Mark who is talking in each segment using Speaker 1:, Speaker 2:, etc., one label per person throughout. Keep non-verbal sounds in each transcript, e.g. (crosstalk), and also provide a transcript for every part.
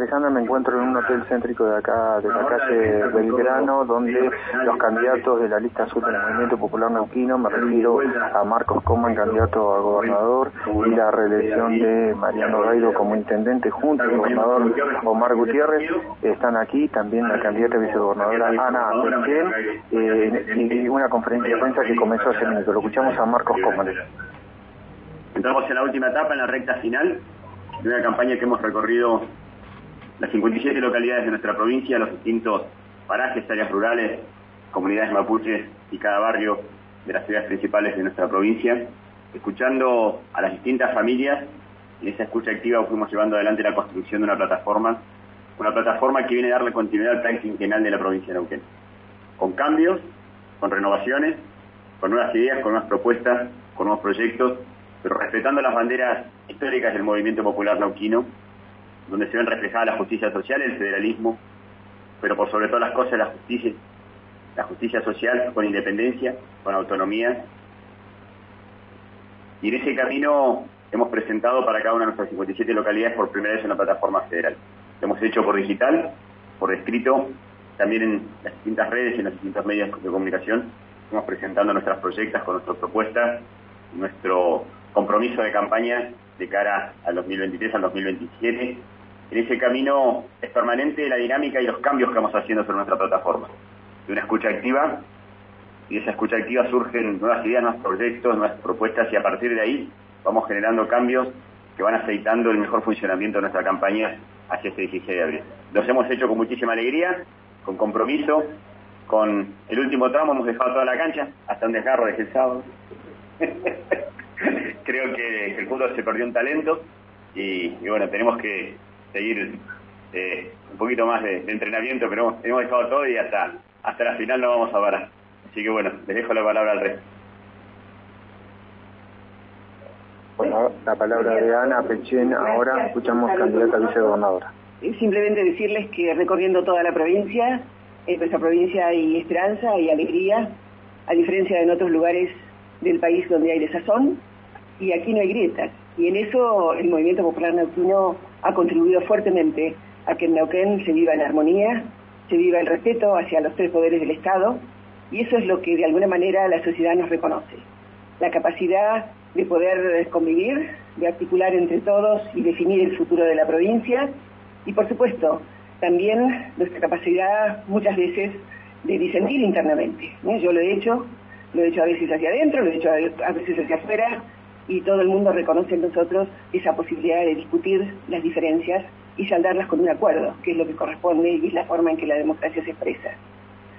Speaker 1: Alejandra, me encuentro en un hotel céntrico de acá, de la calle Belgrano, donde los candidatos de la lista azul del Movimiento Popular Neuquino, me refiero a Marcos Coman, candidato a gobernador, y la reelección de Mariano Gaido como intendente junto al gobernador Omar Gutiérrez, están aquí, también la candidata vicegobernadora Ana Pechen, eh, y una conferencia de prensa que comenzó hace minutos. Lo escuchamos a Marcos Coman.
Speaker 2: Entramos en la última etapa, en la recta final, de una campaña que hemos recorrido las 57 localidades de nuestra provincia, los distintos parajes, áreas rurales, comunidades mapuches y cada barrio de las ciudades principales de nuestra provincia, escuchando a las distintas familias. En esa escucha activa fuimos llevando adelante la construcción de una plataforma, una plataforma que viene a darle continuidad al plan quinquenal de la provincia de Neuquén, con cambios, con renovaciones, con nuevas ideas, con nuevas propuestas, con nuevos proyectos, pero respetando las banderas históricas del movimiento popular nauquino, donde se ven reflejadas la justicia social, el federalismo, pero por sobre todas las cosas la justicia, la justicia social con independencia, con autonomía. Y en ese camino hemos presentado para cada una de nuestras 57 localidades por primera vez una plataforma federal. Lo hemos hecho por digital, por escrito, también en las distintas redes y en los distintos medios de comunicación. Estamos presentando nuestras proyectos con nuestras propuestas, nuestro compromiso de campaña de cara al 2023, al 2027. En ese camino es permanente la dinámica y los cambios que vamos haciendo sobre nuestra plataforma. De una escucha activa, y de esa escucha activa surgen nuevas ideas, nuevos proyectos, nuevas propuestas, y a partir de ahí vamos generando cambios que van aceitando el mejor funcionamiento de nuestra campaña hacia este 16 de abril. Los hemos hecho con muchísima alegría, con compromiso, con el último tramo hemos dejado toda la cancha, hasta un desgarro desde el sábado. (laughs) Creo que, el fútbol se perdió un talento y, bueno, tenemos que seguir eh, un poquito más de, entrenamiento, pero hemos, dejado todo y hasta, hasta la final no vamos a parar. Así que bueno, les dejo la palabra al resto.
Speaker 1: Bueno, la palabra de Ana Pechen, ahora escuchamos candidata a vicegobernadora.
Speaker 3: Simplemente decirles que recorriendo toda la provincia, en nuestra provincia hay esperanza y alegría, a diferencia de en otros lugares del país donde hay desazón, y aquí no hay grietas. Y en eso el Movimiento Popular Neuquino ha contribuido fuertemente a que en Neuquén se viva en armonía, se viva el respeto hacia los tres poderes del Estado, y eso es lo que de alguna manera la sociedad nos reconoce. La capacidad de poder convivir, de articular entre todos y definir el futuro de la provincia, y por supuesto, también nuestra capacidad muchas veces de disentir internamente. Yo lo he hecho, lo he hecho a veces hacia adentro, lo he hecho a veces hacia afuera, y todo el mundo reconoce en nosotros esa posibilidad de discutir las diferencias y saldarlas con un acuerdo, que es lo que corresponde y es la forma en que la democracia se expresa.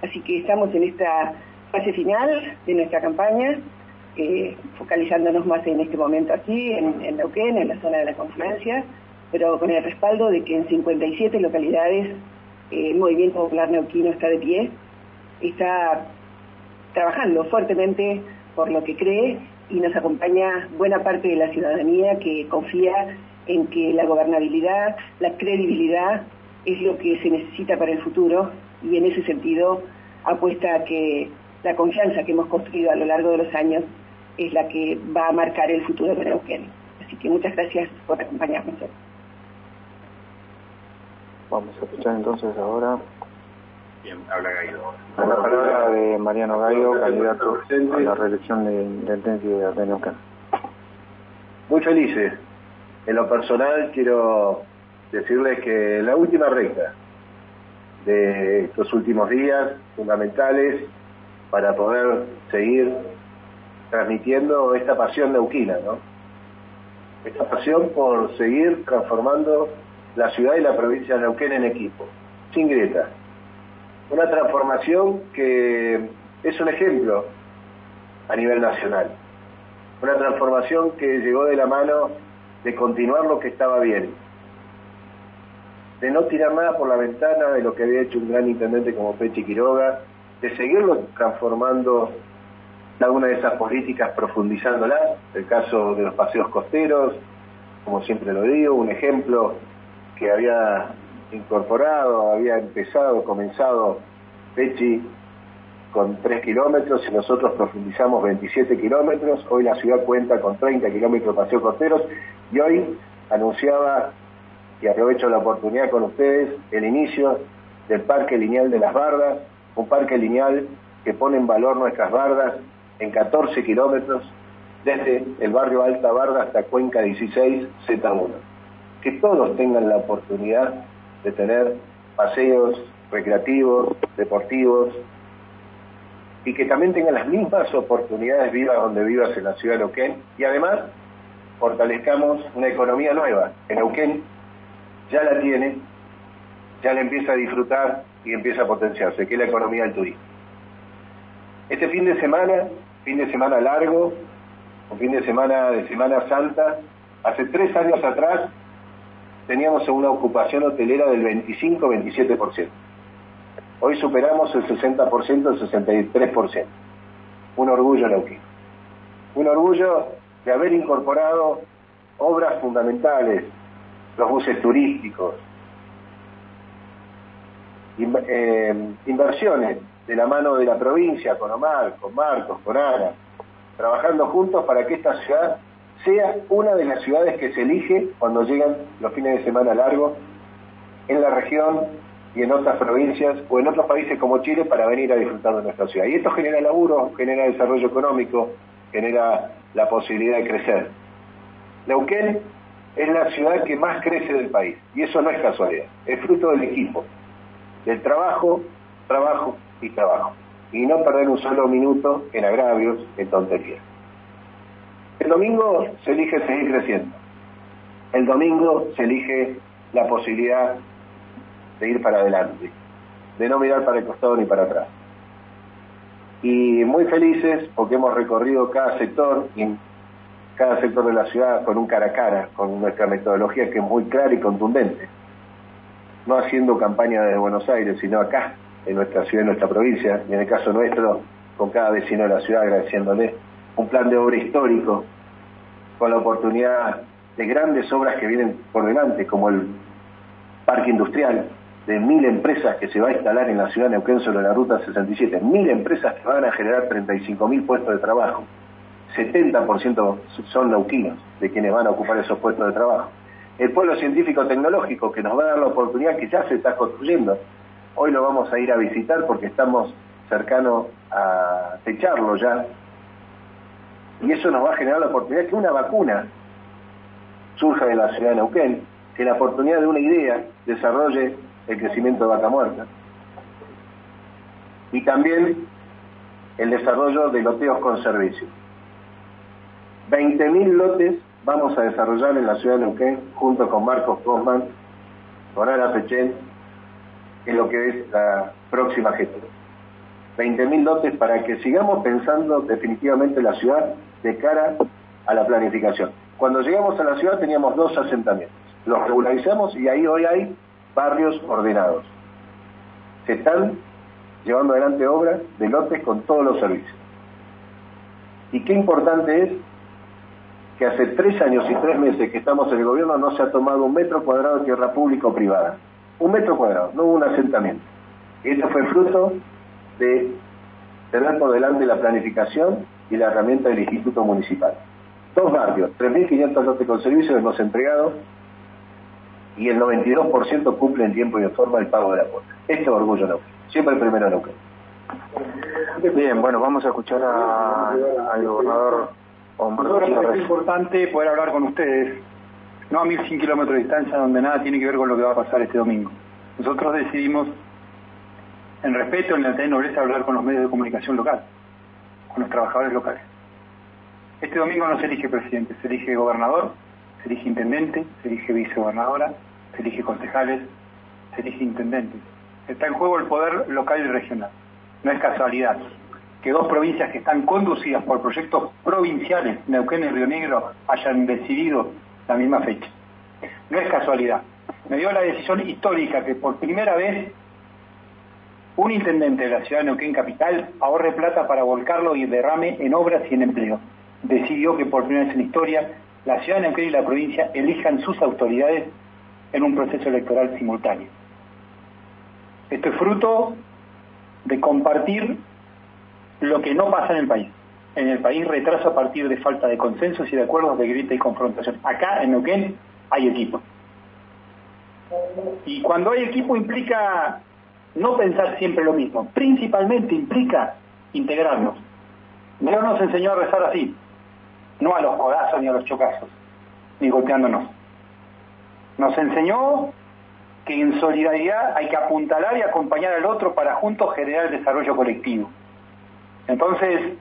Speaker 3: Así que estamos en esta fase final de nuestra campaña, eh, focalizándonos más en este momento aquí, en, en Neuquén, en la zona de la confluencia, pero con el respaldo de que en 57 localidades eh, el movimiento popular neuquino está de pie, está trabajando fuertemente por lo que cree y nos acompaña buena parte de la ciudadanía que confía en que la gobernabilidad, la credibilidad es lo que se necesita para el futuro y en ese sentido apuesta a que la confianza que hemos construido a lo largo de los años es la que va a marcar el futuro de Neuquén. Así que muchas gracias por acompañarnos.
Speaker 1: Vamos a escuchar entonces ahora
Speaker 2: Bien, habla Gaido.
Speaker 1: La palabra de Mariano Gaido, candidato a la reelección de intendente de Neuquén.
Speaker 4: Muy felices. En lo personal quiero decirles que la última recta de estos últimos días fundamentales para poder seguir transmitiendo esta pasión neuquina, ¿no? Esta pasión por seguir transformando la ciudad y la provincia de Neuquén en equipo, sin grieta, una transformación que es un ejemplo a nivel nacional. Una transformación que llegó de la mano de continuar lo que estaba bien, de no tirar nada por la ventana de lo que había hecho un gran intendente como Pechi Quiroga, de seguirlo transformando cada una de esas políticas, profundizándolas, el caso de los paseos costeros, como siempre lo digo, un ejemplo que había incorporado, había empezado, comenzado Pechi con 3 kilómetros y nosotros profundizamos 27 kilómetros. Hoy la ciudad cuenta con 30 kilómetros de paseos costeros y hoy anunciaba y aprovecho la oportunidad con ustedes, el inicio del Parque Lineal de las Bardas, un parque lineal que pone en valor nuestras bardas en 14 kilómetros desde el barrio Alta Barda hasta Cuenca 16 Z1. Que todos tengan la oportunidad de tener paseos recreativos, deportivos, y que también tengan las mismas oportunidades vivas donde vivas en la ciudad de Neuquén y además fortalezcamos una economía nueva. En Neuquén ya la tiene, ya la empieza a disfrutar y empieza a potenciarse, que es la economía del turismo. Este fin de semana, fin de semana largo, un fin de semana de Semana Santa, hace tres años atrás teníamos una ocupación hotelera del 25-27%. Hoy superamos el 60%, el 63%. Un orgullo, Neuquén. Un orgullo de haber incorporado obras fundamentales, los buses turísticos, eh, inversiones de la mano de la provincia, con Omar, con Marcos, con Ana, trabajando juntos para que esta ciudad sea una de las ciudades que se elige cuando llegan los fines de semana largos en la región y en otras provincias o en otros países como Chile para venir a disfrutar de nuestra ciudad. Y esto genera laburo, genera desarrollo económico, genera la posibilidad de crecer. Neuquén es la ciudad que más crece del país y eso no es casualidad, es fruto del equipo, del trabajo, trabajo y trabajo. Y no perder un solo minuto en agravios, en tonterías. El domingo se elige seguir creciendo. El domingo se elige la posibilidad de ir para adelante, de no mirar para el costado ni para atrás. Y muy felices porque hemos recorrido cada sector, cada sector de la ciudad con un cara a cara, con nuestra metodología que es muy clara y contundente. No haciendo campaña desde Buenos Aires, sino acá, en nuestra ciudad, en nuestra provincia, y en el caso nuestro, con cada vecino de la ciudad, agradeciéndole un plan de obra histórico, con la oportunidad de grandes obras que vienen por delante, como el parque industrial, de mil empresas que se va a instalar en la ciudad de Neuquén sobre la ruta 67, mil empresas que van a generar 35 mil puestos de trabajo, 70% son neuquinos de quienes van a ocupar esos puestos de trabajo. El pueblo científico-tecnológico que nos va a dar la oportunidad que ya se está construyendo, hoy lo vamos a ir a visitar porque estamos cercanos a techarlo ya, y eso nos va a generar la oportunidad que una vacuna surja de la ciudad de Neuquén, que la oportunidad de una idea desarrolle el crecimiento de vaca muerta. Y también el desarrollo de loteos con servicio. 20.000 lotes vamos a desarrollar en la ciudad de Neuquén junto con Marcos Cosman, con Ana Pechen, en lo que es la próxima gestión. 20.000 lotes para que sigamos pensando definitivamente la ciudad de cara a la planificación. Cuando llegamos a la ciudad teníamos dos asentamientos. Los regularizamos y ahí hoy hay barrios ordenados. Se están llevando adelante obras de lotes con todos los servicios. Y qué importante es que hace tres años y tres meses que estamos en el gobierno no se ha tomado un metro cuadrado de tierra pública o privada. Un metro cuadrado, no hubo un asentamiento. Y esto fue fruto de tener por delante la planificación y la herramienta del Instituto Municipal. Dos barrios, 3.500 lotes con servicios hemos entregado y el 92% cumple en tiempo y en forma el pago de la cuota. Este es orgullo no. Siempre el primero no.
Speaker 1: Bien, bueno, vamos a escuchar al gobernador
Speaker 5: Omar. Es importante poder hablar con ustedes, no a 1.100 kilómetros de distancia, donde nada tiene que ver con lo que va a pasar este domingo. Nosotros decidimos, en respeto, en la nobleza, hablar con los medios de comunicación local, con los trabajadores locales. Este domingo no se elige presidente, se elige gobernador, se elige intendente, se elige vicegobernadora, se elige concejales, se elige intendente. Está en juego el poder local y regional. No es casualidad que dos provincias que están conducidas por proyectos provinciales, Neuquén y Río Negro, hayan decidido la misma fecha. No es casualidad. Me dio la decisión histórica que por primera vez un intendente de la ciudad de Neuquén Capital ahorre plata para volcarlo y derrame en obras y en empleo. Decidió que por primera vez en la historia la ciudad de Neuquén y la provincia elijan sus autoridades en un proceso electoral simultáneo. Esto es fruto de compartir lo que no pasa en el país. En el país retraso a partir de falta de consensos y de acuerdos de grita y confrontación. Acá en Neuquén hay equipo. Y cuando hay equipo implica no pensar siempre lo mismo, principalmente implica integrarnos. Dios nos enseñó a rezar así, no a los codazos ni a los chocazos, ni golpeándonos. Nos enseñó que en solidaridad hay que apuntalar y acompañar al otro para juntos generar el desarrollo colectivo. Entonces,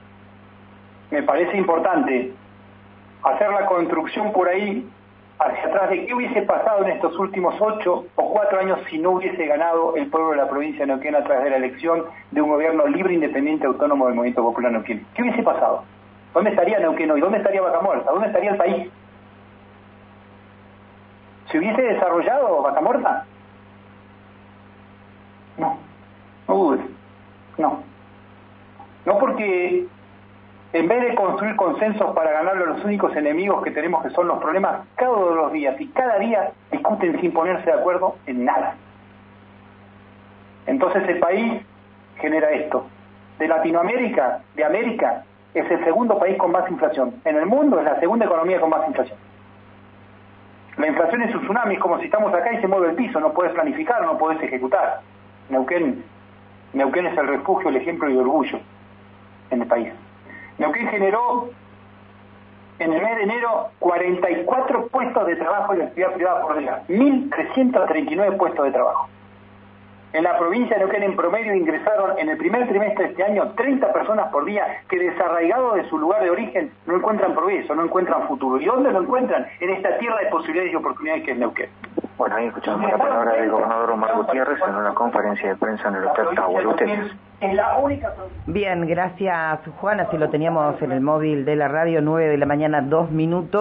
Speaker 5: me parece importante hacer la construcción por ahí hacia atrás de qué hubiese pasado en estos últimos ocho o cuatro años si no hubiese ganado el pueblo de la provincia de Neuquén a través de la elección de un gobierno libre, independiente, autónomo del Movimiento Popular Neuquén. ¿Qué hubiese pasado? ¿Dónde estaría Neuquén hoy? ¿Dónde estaría Vaca Muerta? ¿Dónde estaría el país? ¿Se hubiese desarrollado Vaca Muerta? No, no dudes, no. No porque en vez de construir consensos para ganarle a los únicos enemigos que tenemos que son los problemas, cada uno de los días y cada día discuten sin ponerse de acuerdo en nada. Entonces el país genera esto. De Latinoamérica, de América, es el segundo país con más inflación. En el mundo es la segunda economía con más inflación. La inflación es un tsunami, es como si estamos acá y se mueve el piso, no puedes planificar, no puedes ejecutar. Neuquén, Neuquén es el refugio, el ejemplo y el orgullo en el país. Neuquén generó en el mes de enero 44 puestos de trabajo en la actividad privada por día, 1.339 puestos de trabajo. En la provincia de Neuquén en promedio ingresaron en el primer trimestre de este año 30 personas por día que desarraigados de su lugar de origen no encuentran progreso, no encuentran futuro. ¿Y dónde lo encuentran? En esta tierra de posibilidades y oportunidades que es Neuquén.
Speaker 1: Bueno, ahí escuchamos la palabra del gobernador Omar Gutiérrez en una conferencia de prensa en el Hotel Tower. Ustedes.
Speaker 6: Bien, gracias Juan, así lo teníamos en el móvil de la radio, 9 de la mañana, dos minutos.